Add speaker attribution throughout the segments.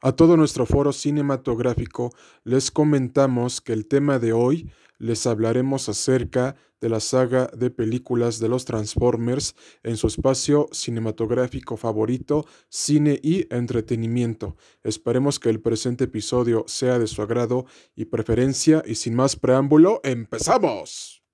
Speaker 1: A todo nuestro foro cinematográfico les comentamos que el tema de hoy les hablaremos acerca de la saga de películas de los Transformers en su espacio cinematográfico favorito, cine y entretenimiento. Esperemos que el presente episodio sea de su agrado y preferencia y sin más preámbulo, empezamos.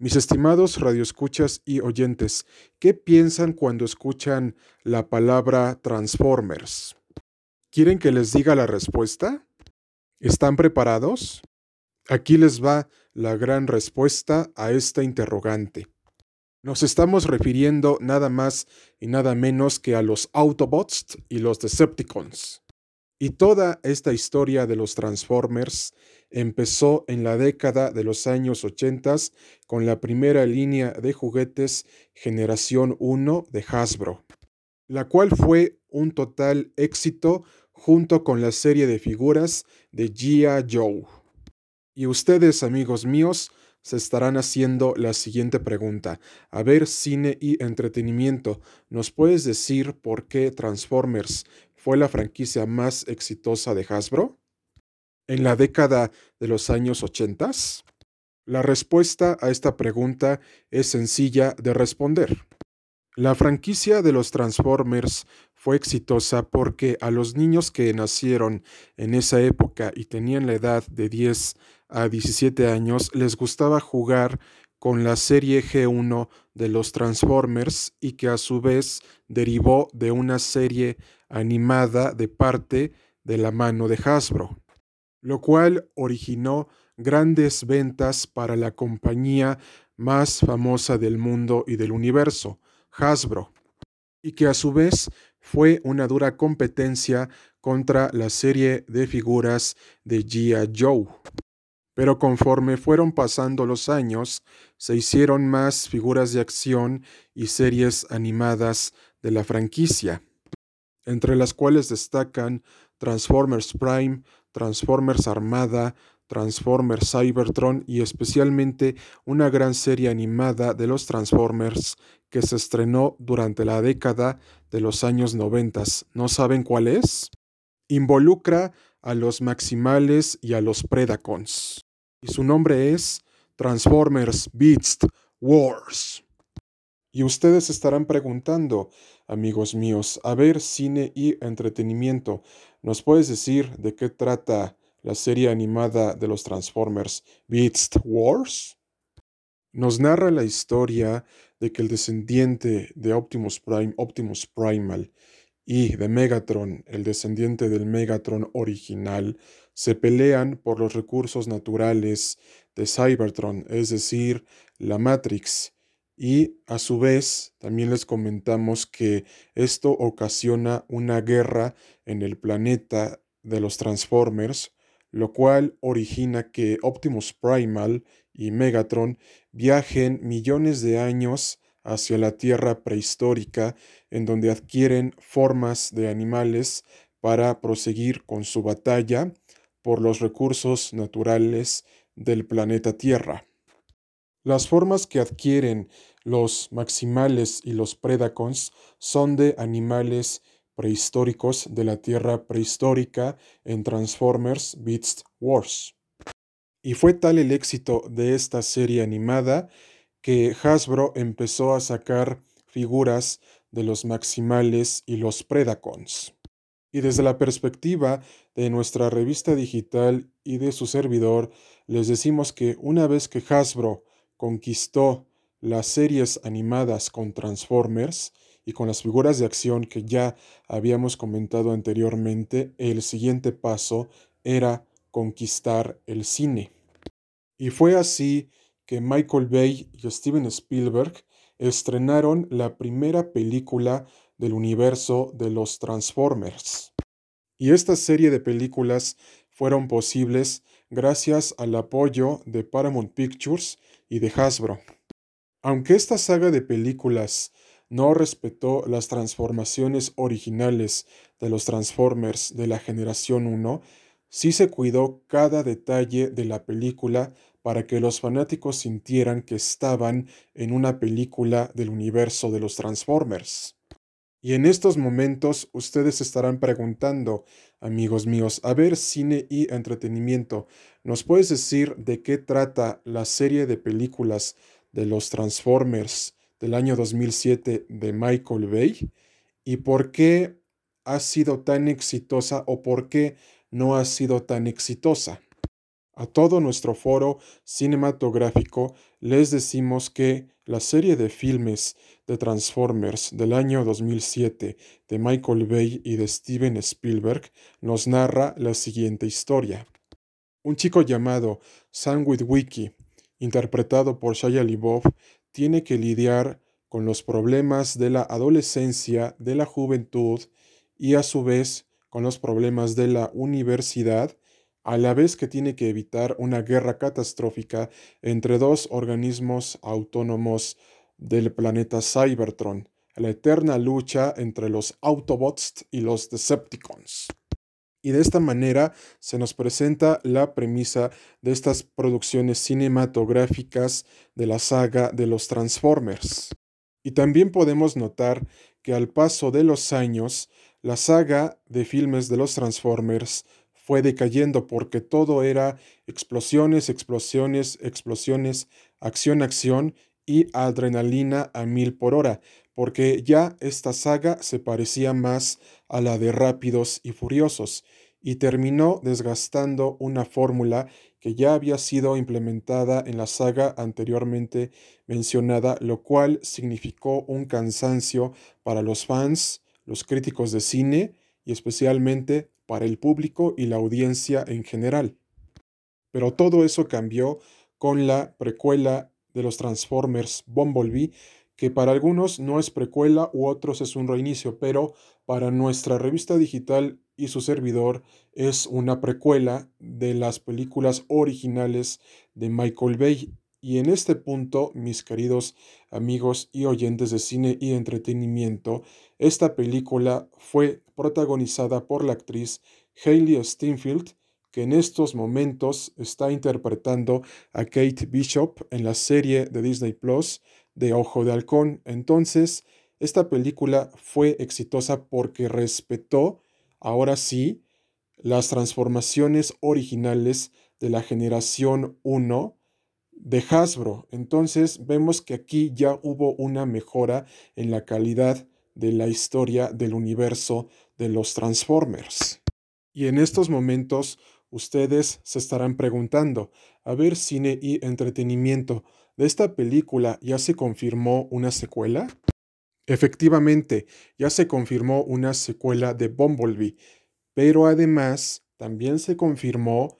Speaker 1: Mis estimados radioescuchas y oyentes, ¿qué piensan cuando escuchan la palabra Transformers? ¿Quieren que les diga la respuesta? ¿Están preparados? Aquí les va la gran respuesta a esta interrogante. Nos estamos refiriendo nada más y nada menos que a los Autobots y los Decepticons. Y toda esta historia de los Transformers empezó en la década de los años 80 con la primera línea de juguetes Generación 1 de Hasbro, la cual fue un total éxito junto con la serie de figuras de G.I. Joe. Y ustedes, amigos míos, se estarán haciendo la siguiente pregunta. A ver, cine y entretenimiento, ¿nos puedes decir por qué Transformers fue la franquicia más exitosa de Hasbro? en la década de los años 80? La respuesta a esta pregunta es sencilla de responder. La franquicia de los Transformers fue exitosa porque a los niños que nacieron en esa época y tenían la edad de 10 a 17 años les gustaba jugar con la serie G1 de los Transformers y que a su vez derivó de una serie animada de parte de la mano de Hasbro lo cual originó grandes ventas para la compañía más famosa del mundo y del universo, Hasbro, y que a su vez fue una dura competencia contra la serie de figuras de G.I. Joe. Pero conforme fueron pasando los años, se hicieron más figuras de acción y series animadas de la franquicia, entre las cuales destacan Transformers Prime, Transformers Armada, Transformers Cybertron y especialmente una gran serie animada de los Transformers que se estrenó durante la década de los años 90. ¿No saben cuál es? Involucra a los Maximales y a los Predacons. Y su nombre es Transformers Beast Wars. Y ustedes estarán preguntando, amigos míos, a ver cine y entretenimiento, ¿nos puedes decir de qué trata la serie animada de los Transformers Beast Wars? Nos narra la historia de que el descendiente de Optimus Prime, Optimus Primal, y de Megatron, el descendiente del Megatron original, se pelean por los recursos naturales de Cybertron, es decir, la Matrix, y a su vez también les comentamos que esto ocasiona una guerra en el planeta de los Transformers, lo cual origina que Optimus Primal y Megatron viajen millones de años hacia la Tierra prehistórica, en donde adquieren formas de animales para proseguir con su batalla por los recursos naturales del planeta Tierra. Las formas que adquieren los maximales y los predacons son de animales prehistóricos de la Tierra prehistórica en Transformers Beast Wars. Y fue tal el éxito de esta serie animada que Hasbro empezó a sacar figuras de los maximales y los predacons. Y desde la perspectiva de nuestra revista digital y de su servidor, les decimos que una vez que Hasbro conquistó las series animadas con Transformers y con las figuras de acción que ya habíamos comentado anteriormente, el siguiente paso era conquistar el cine. Y fue así que Michael Bay y Steven Spielberg estrenaron la primera película del universo de los Transformers. Y esta serie de películas fueron posibles gracias al apoyo de Paramount Pictures y de Hasbro. Aunque esta saga de películas no respetó las transformaciones originales de los Transformers de la generación 1, sí se cuidó cada detalle de la película para que los fanáticos sintieran que estaban en una película del universo de los Transformers. Y en estos momentos ustedes estarán preguntando, amigos míos, a ver cine y entretenimiento, ¿nos puedes decir de qué trata la serie de películas de los Transformers del año 2007 de Michael Bay? ¿Y por qué ha sido tan exitosa o por qué no ha sido tan exitosa? A todo nuestro foro cinematográfico les decimos que la serie de filmes de Transformers del año 2007 de Michael Bay y de Steven Spielberg nos narra la siguiente historia. Un chico llamado Sam Witwicky, interpretado por Shia LaBeouf, tiene que lidiar con los problemas de la adolescencia, de la juventud y a su vez con los problemas de la universidad a la vez que tiene que evitar una guerra catastrófica entre dos organismos autónomos del planeta Cybertron, la eterna lucha entre los Autobots y los Decepticons. Y de esta manera se nos presenta la premisa de estas producciones cinematográficas de la saga de los Transformers. Y también podemos notar que al paso de los años, la saga de filmes de los Transformers fue decayendo porque todo era explosiones, explosiones, explosiones, acción, acción y adrenalina a mil por hora, porque ya esta saga se parecía más a la de Rápidos y Furiosos y terminó desgastando una fórmula que ya había sido implementada en la saga anteriormente mencionada, lo cual significó un cansancio para los fans, los críticos de cine y especialmente para el público y la audiencia en general. Pero todo eso cambió con la precuela de los Transformers Bumblebee, que para algunos no es precuela u otros es un reinicio, pero para nuestra revista digital y su servidor es una precuela de las películas originales de Michael Bay. Y en este punto, mis queridos amigos y oyentes de cine y entretenimiento, esta película fue protagonizada por la actriz Hailey Steinfeld, que en estos momentos está interpretando a Kate Bishop en la serie de Disney Plus de Ojo de Halcón. Entonces, esta película fue exitosa porque respetó, ahora sí, las transformaciones originales de la generación 1 de Hasbro. Entonces vemos que aquí ya hubo una mejora en la calidad de la historia del universo de los Transformers. Y en estos momentos ustedes se estarán preguntando, a ver cine y entretenimiento, ¿de esta película ya se confirmó una secuela? Efectivamente, ya se confirmó una secuela de Bumblebee, pero además también se confirmó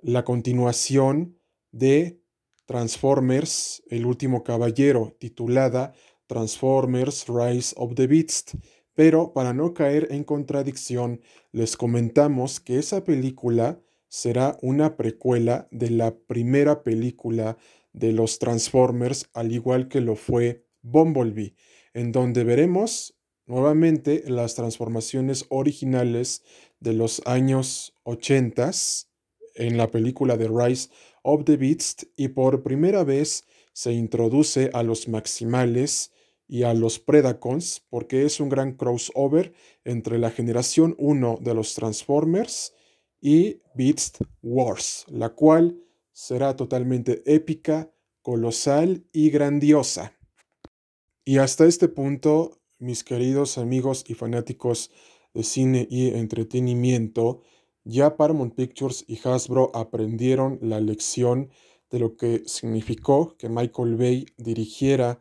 Speaker 1: la continuación de Transformers, El último caballero, titulada Transformers Rise of the Beast. Pero para no caer en contradicción, les comentamos que esa película será una precuela de la primera película de los Transformers, al igual que lo fue Bumblebee, en donde veremos nuevamente las transformaciones originales de los años 80 en la película de Rise of the Beast y por primera vez se introduce a los maximales y a los Predacons porque es un gran crossover entre la generación 1 de los Transformers y Beast Wars, la cual será totalmente épica, colosal y grandiosa. Y hasta este punto, mis queridos amigos y fanáticos de cine y entretenimiento, ya Paramount Pictures y Hasbro aprendieron la lección de lo que significó que Michael Bay dirigiera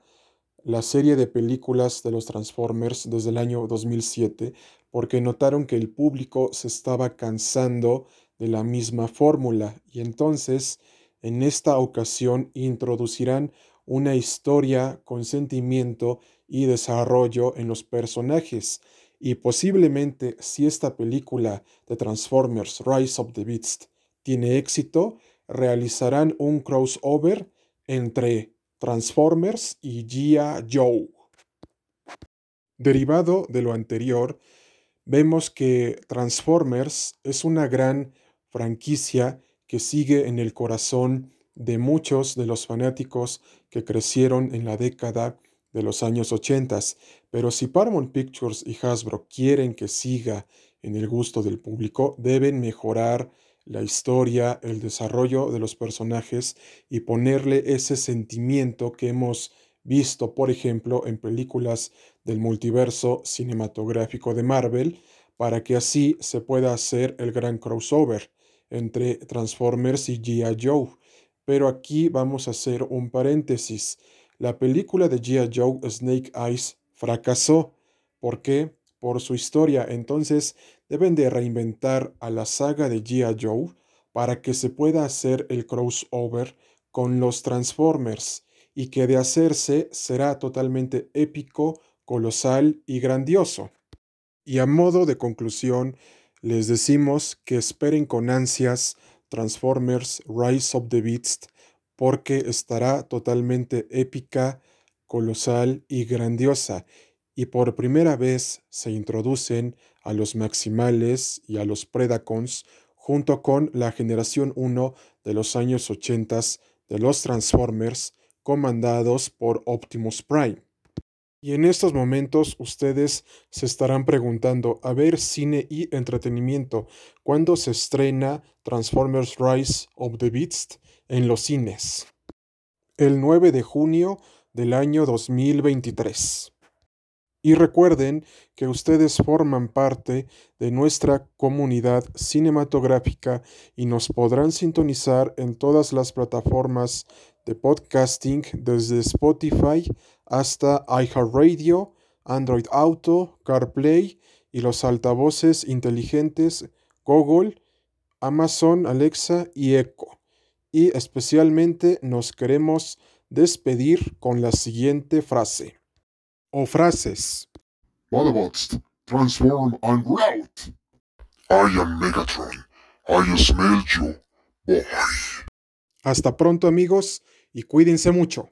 Speaker 1: la serie de películas de los Transformers desde el año 2007 porque notaron que el público se estaba cansando de la misma fórmula y entonces en esta ocasión introducirán una historia con sentimiento y desarrollo en los personajes y posiblemente si esta película de Transformers Rise of the Beast tiene éxito, realizarán un crossover entre Transformers y G.I. Joe. Derivado de lo anterior, vemos que Transformers es una gran franquicia que sigue en el corazón de muchos de los fanáticos que crecieron en la década de los años 80, pero si Paramount Pictures y Hasbro quieren que siga en el gusto del público, deben mejorar la historia, el desarrollo de los personajes y ponerle ese sentimiento que hemos visto, por ejemplo, en películas del multiverso cinematográfico de Marvel, para que así se pueda hacer el gran crossover entre Transformers y G.I. Joe. Pero aquí vamos a hacer un paréntesis. La película de G.I. Joe Snake Eyes fracasó. ¿Por qué? Por su historia. Entonces deben de reinventar a la saga de G.I. Joe para que se pueda hacer el crossover con los Transformers y que de hacerse será totalmente épico, colosal y grandioso. Y a modo de conclusión, les decimos que esperen con ansias Transformers Rise of the Beast porque estará totalmente épica, colosal y grandiosa. Y por primera vez se introducen a los Maximales y a los Predacons junto con la generación 1 de los años 80 de los Transformers comandados por Optimus Prime. Y en estos momentos ustedes se estarán preguntando, a ver, cine y entretenimiento, ¿cuándo se estrena Transformers Rise of the Beast en los cines? El 9 de junio del año 2023. Y recuerden que ustedes forman parte de nuestra comunidad cinematográfica y nos podrán sintonizar en todas las plataformas de podcasting desde Spotify hasta iHeartRadio, Android Auto, CarPlay y los altavoces inteligentes Google, Amazon, Alexa y Echo. Y especialmente nos queremos despedir con la siguiente frase o frases.
Speaker 2: Transform and route. I am Megatron. I smell you. Boy.
Speaker 1: Hasta pronto amigos y cuídense mucho.